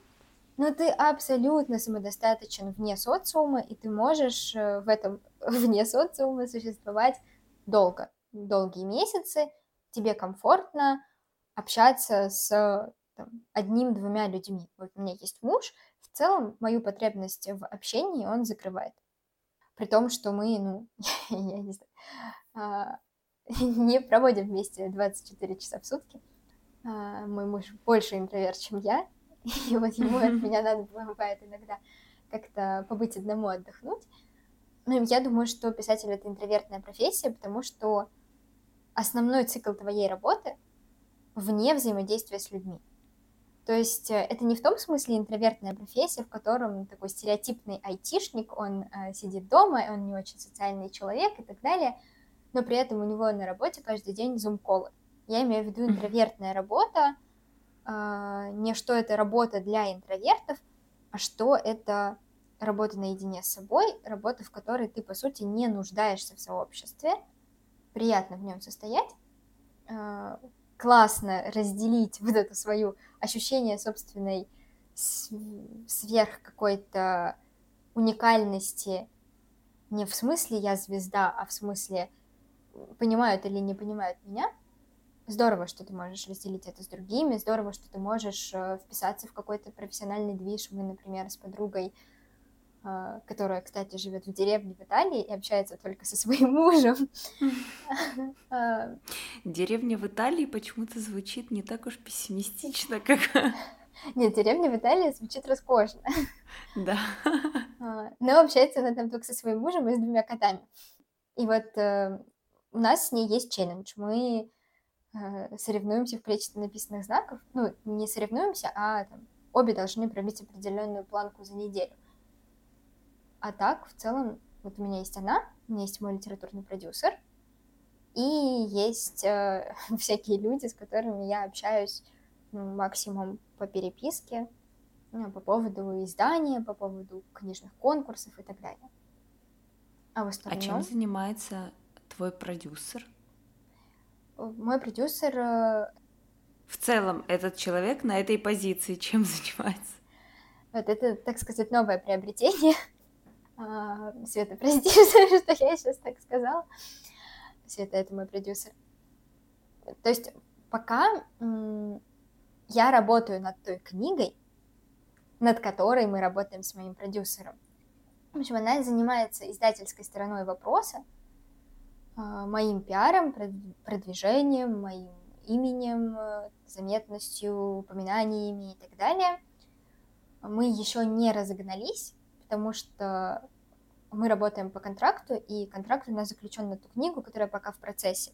но ты абсолютно самодостаточен вне социума, и ты можешь э, в этом вне социума существовать долго, долгие месяцы, тебе комфортно общаться с одним-двумя людьми. Вот у меня есть муж, в целом мою потребность в общении он закрывает. При том, что мы, ну, я не знаю, а, не проводим вместе 24 часа в сутки. А, мой муж больше интроверт, чем я, и вот ему от меня надо бывает иногда как-то побыть одному, отдохнуть. Ну, я думаю, что писатель — это интровертная профессия, потому что основной цикл твоей работы вне взаимодействия с людьми. То есть э, это не в том смысле интровертная профессия, в котором такой стереотипный айтишник, он э, сидит дома, он не очень социальный человек и так далее, но при этом у него на работе каждый день зум-колы. Я имею в виду интровертная работа, э, не что это работа для интровертов, а что это работа наедине с собой, работа, в которой ты, по сути, не нуждаешься в сообществе, приятно в нем состоять, э, классно разделить вот это свое ощущение собственной сверх какой-то уникальности не в смысле я звезда, а в смысле понимают или не понимают меня. Здорово, что ты можешь разделить это с другими, здорово, что ты можешь э, вписаться в какой-то профессиональный движ. Мы, например, с подругой которая, кстати, живет в деревне в Италии и общается только со своим мужем. А, Деревня в Италии почему-то звучит не так уж пессимистично, как... Нет, деревня в Италии звучит роскошно. Да. А, но общается она там только со своим мужем и с двумя котами. И вот э, у нас с ней есть челлендж. Мы э, соревнуемся в количестве написанных знаков. Ну, не соревнуемся, а там, обе должны пробить определенную планку за неделю. А так, в целом, вот у меня есть она, у меня есть мой литературный продюсер, и есть э, всякие люди, с которыми я общаюсь ну, максимум по переписке, ну, по поводу издания, по поводу книжных конкурсов и так далее. А в остальном... А чем занимается твой продюсер? Мой продюсер... Э, в целом, этот человек на этой позиции чем занимается? Вот это, так сказать, новое приобретение. А, Света, прости, что я сейчас так сказала. Света, это мой продюсер. То есть пока я работаю над той книгой, над которой мы работаем с моим продюсером. В общем, она занимается издательской стороной вопроса, а, моим пиаром, продвижением, моим именем, заметностью, упоминаниями и так далее. Мы еще не разогнались, потому что мы работаем по контракту, и контракт у нас заключен на ту книгу, которая пока в процессе.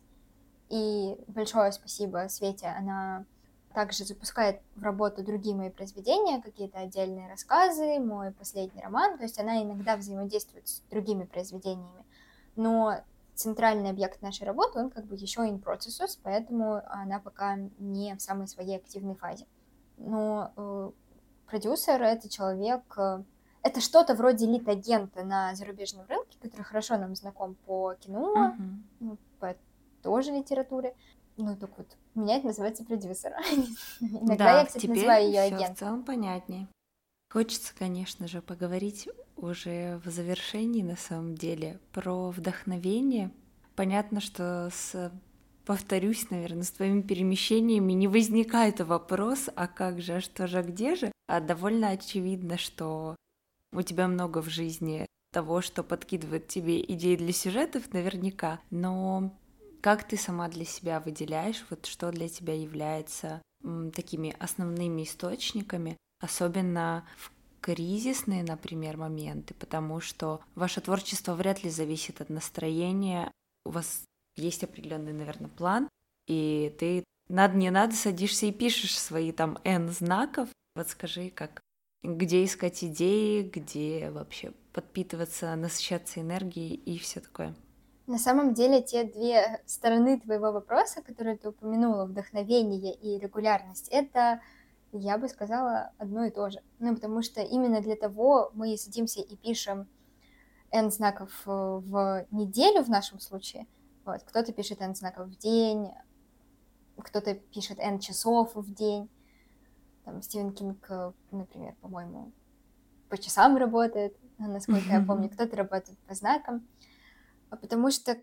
И большое спасибо Свете, она также запускает в работу другие мои произведения, какие-то отдельные рассказы, мой последний роман, то есть она иногда взаимодействует с другими произведениями, но центральный объект нашей работы, он как бы еще in processus, поэтому она пока не в самой своей активной фазе. Но э, продюсер — это человек, э, это что-то вроде лид-агента на зарубежном рынке, который хорошо нам знаком по кино, uh-huh. ну, по тоже литературе. Ну, так вот, у меня это называется продюсер. Иногда да, я, кстати, теперь называю ее агентом. в целом понятнее. Хочется, конечно же, поговорить уже в завершении, на самом деле, про вдохновение. Понятно, что с повторюсь, наверное, с твоими перемещениями не возникает вопрос, а как же, а что же, а где же? А довольно очевидно, что у тебя много в жизни того, что подкидывает тебе идеи для сюжетов, наверняка, но как ты сама для себя выделяешь, вот что для тебя является м, такими основными источниками, особенно в кризисные, например, моменты, потому что ваше творчество вряд ли зависит от настроения, у вас есть определенный, наверное, план, и ты надо не надо садишься и пишешь свои там N знаков. Вот скажи, как где искать идеи, где вообще подпитываться, насыщаться энергией и все такое. На самом деле те две стороны твоего вопроса, которые ты упомянула, вдохновение и регулярность, это, я бы сказала, одно и то же. Ну, потому что именно для того мы садимся и пишем n знаков э, в неделю в нашем случае, вот, кто-то пишет n знаков в день, кто-то пишет n часов в день, там Стивен Кинг, э, например, по-моему, по часам работает, насколько я помню, кто-то работает по знакам, а потому что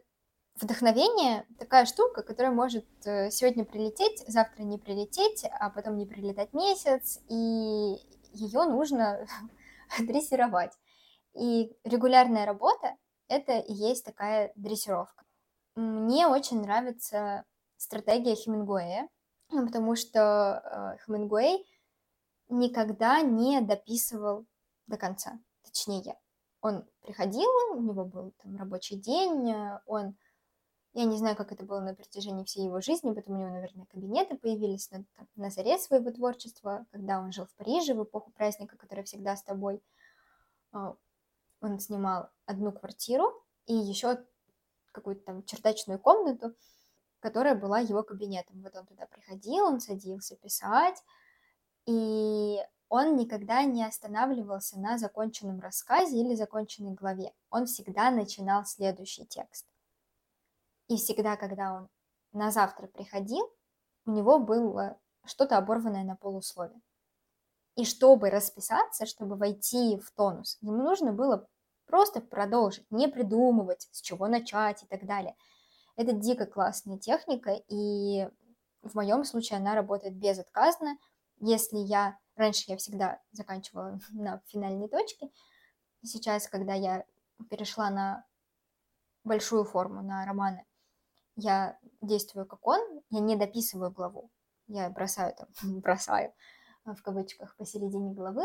вдохновение такая штука, которая может э, сегодня прилететь, завтра не прилететь, а потом не прилетать месяц, и ее нужно дрессировать. И регулярная работа — это и есть такая дрессировка. Мне очень нравится стратегия Хемингуэя, потому что э, Хемингуэй никогда не дописывал до конца. Точнее, он приходил, у него был там рабочий день, э, он я не знаю, как это было на протяжении всей его жизни, потом у него, наверное, кабинеты появились на, там, на заре своего творчества, когда он жил в Париже в эпоху праздника, который всегда с тобой. А, он снимал одну квартиру и еще какую-то там чердачную комнату, которая была его кабинетом. Вот он туда приходил, он садился писать, и он никогда не останавливался на законченном рассказе или законченной главе. Он всегда начинал следующий текст. И всегда, когда он на завтра приходил, у него было что-то оборванное на полуслове. И чтобы расписаться, чтобы войти в тонус, ему нужно было просто продолжить, не придумывать, с чего начать и так далее. Это дико классная техника, и в моем случае она работает безотказно. Если я... Раньше я всегда заканчивала на финальной точке, сейчас, когда я перешла на большую форму, на романы, я действую как он, я не дописываю главу, я бросаю там, бросаю в кавычках посередине главы,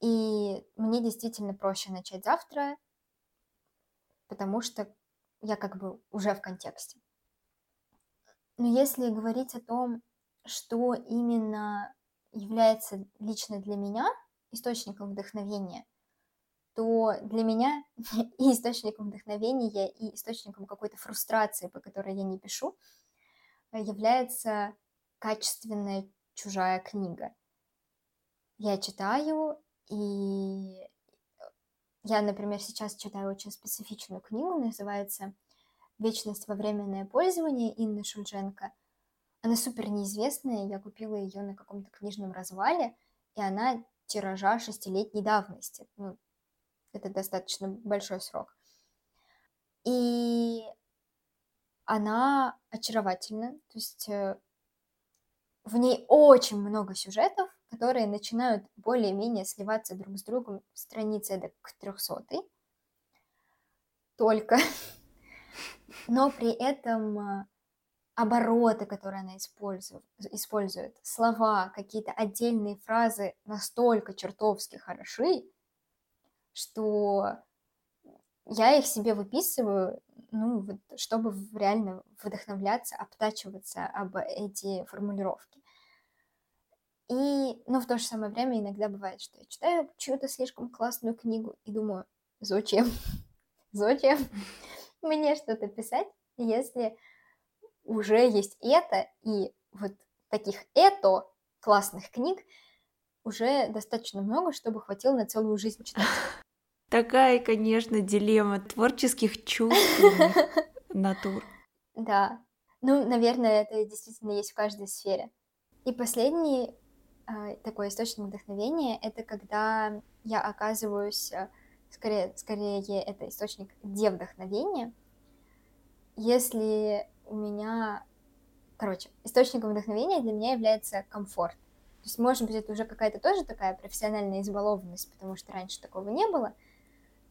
и мне действительно проще начать завтра, потому что я как бы уже в контексте. Но если говорить о том, что именно является лично для меня источником вдохновения, то для меня и источником вдохновения, и источником какой-то фрустрации, по которой я не пишу, является качественная чужая книга. Я читаю, и я, например, сейчас читаю очень специфичную книгу, называется «Вечность во временное пользование» Инны Шульженко. Она супер неизвестная, я купила ее на каком-то книжном развале, и она тиража шестилетней давности. Ну, это достаточно большой срок. И она очаровательна, то есть э, в ней очень много сюжетов, которые начинают более-менее сливаться друг с другом страницы до к 300 только. Но при этом э, обороты, которые она использует, использует, слова, какие-то отдельные фразы настолько чертовски хороши, что я их себе выписываю, ну, вот, чтобы реально вдохновляться, обтачиваться об эти формулировки. И, ну, в то же самое время иногда бывает, что я читаю чью-то слишком классную книгу и думаю, зачем? зачем мне что-то писать, если уже есть это, и вот таких это классных книг уже достаточно много, чтобы хватило на целую жизнь читать. Такая, конечно, дилемма творческих чувств натур. Да. Ну, наверное, это действительно есть в каждой сфере. И последний э, такой источник вдохновения — это когда я оказываюсь, э, скорее, скорее это источник девдохновения, если у меня... Короче, источником вдохновения для меня является комфорт. То есть, может быть, это уже какая-то тоже такая профессиональная избалованность, потому что раньше такого не было —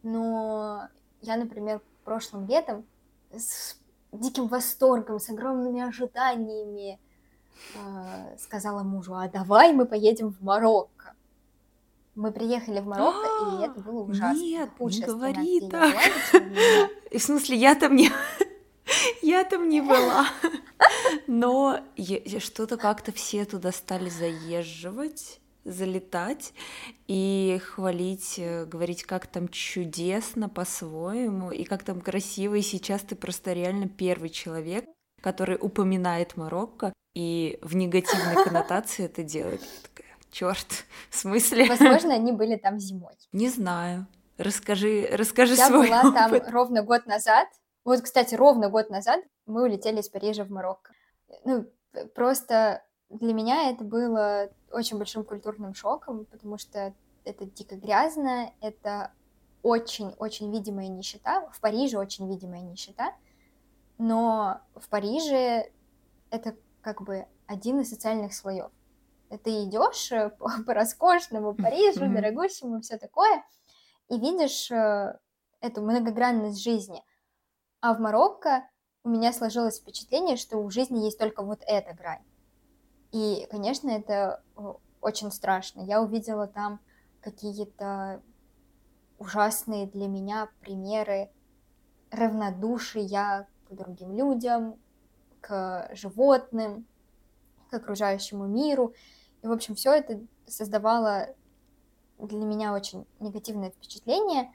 но я, например, прошлым летом с диким восторгом, с огромными ожиданиями э, сказала мужу, а давай мы поедем в Марокко. Мы приехали в Марокко, и это было ужасно. Нет, не говори так. В смысле, я там не... Я там не была. Но что-то как-то все туда стали заезживать залетать и хвалить, э, говорить, как там чудесно по-своему и как там красиво, и сейчас ты просто реально первый человек, который упоминает Марокко и в негативной коннотации это делает. Черт, в смысле? Возможно, они были там зимой. Не знаю. Расскажи, расскажи Я свой была опыт. там ровно год назад. Вот, кстати, ровно год назад мы улетели из Парижа в Марокко. Ну, просто для меня это было очень большим культурным шоком, потому что это дико грязно, это очень-очень видимая нищета. В Париже очень видимая нищета, но в Париже это как бы один из социальных слоев. Ты идешь э, по, по роскошному Парижу, дорогущему, все такое, и видишь э, эту многогранность жизни. А в Марокко у меня сложилось впечатление, что у жизни есть только вот эта грань. И, конечно, это очень страшно. Я увидела там какие-то ужасные для меня примеры равнодушия к другим людям, к животным, к окружающему миру. И, в общем, все это создавало для меня очень негативное впечатление,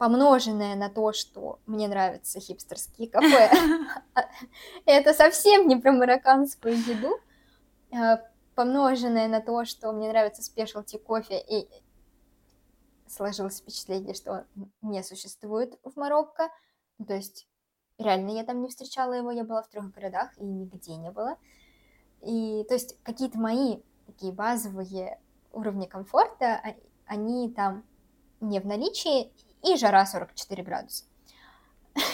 помноженное на то, что мне нравятся хипстерские кафе. Это совсем не про марокканскую еду, а помноженное на то, что мне нравится спешлти кофе, и сложилось впечатление, что он не существует в Марокко. То есть реально я там не встречала его, я была в трех городах и нигде не было. И то есть какие-то мои такие базовые уровни комфорта, а, они там не в наличии, и жара 44 градуса.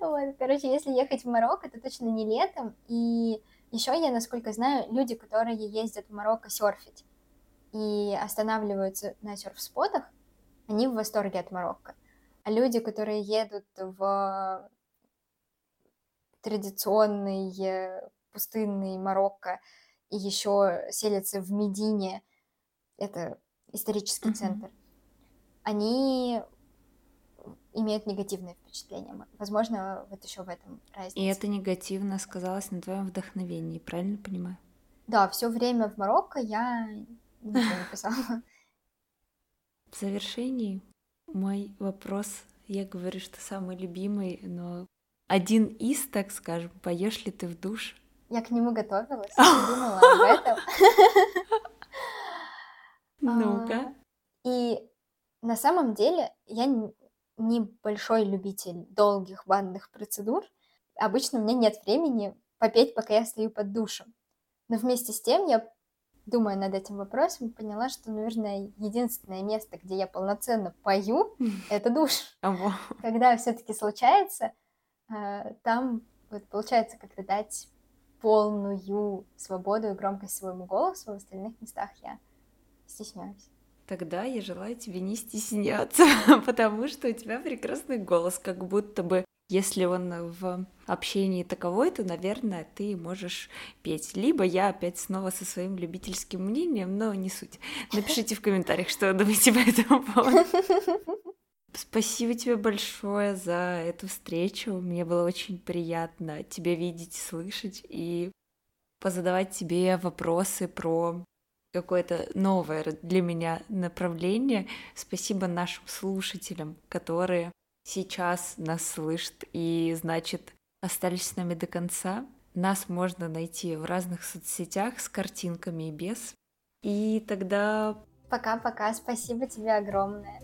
Вот, короче, если ехать в Марокко, то точно не летом. И еще я, насколько знаю, люди, которые ездят в Марокко серфить и останавливаются на серф-спотах, они в восторге от Марокко. А люди, которые едут в традиционный пустынный Марокко и еще селятся в Медине, это исторический mm-hmm. центр, они имеют негативное впечатление. Возможно, вот еще в этом разница. И это негативно сказалось на твоем вдохновении, правильно понимаю? Да, все время в Марокко я ничего не писала. В завершении мой вопрос, я говорю, что самый любимый, но один из, так скажем, поешь ли ты в душ? Я к нему готовилась, думала об этом. Ну-ка. А, и на самом деле я небольшой любитель долгих банных процедур. Обычно у меня нет времени попеть, пока я стою под душем. Но вместе с тем я, думая над этим вопросом, поняла, что, наверное, единственное место, где я полноценно пою, это душ. Когда все-таки случается, э, там вот, получается как-то дать полную свободу и громкость своему голосу, в остальных местах я стесняюсь. Тогда я желаю тебе не стесняться, потому что у тебя прекрасный голос, как будто бы если он в общении таковой, то, наверное, ты можешь петь. Либо я опять снова со своим любительским мнением, но не суть. Напишите в комментариях, что вы думаете по этому поводу. Спасибо тебе большое за эту встречу. Мне было очень приятно тебя видеть, слышать и позадавать тебе вопросы про какое-то новое для меня направление. Спасибо нашим слушателям, которые сейчас нас слышат и, значит, остались с нами до конца. Нас можно найти в разных соцсетях с картинками и без. И тогда... Пока-пока, спасибо тебе огромное.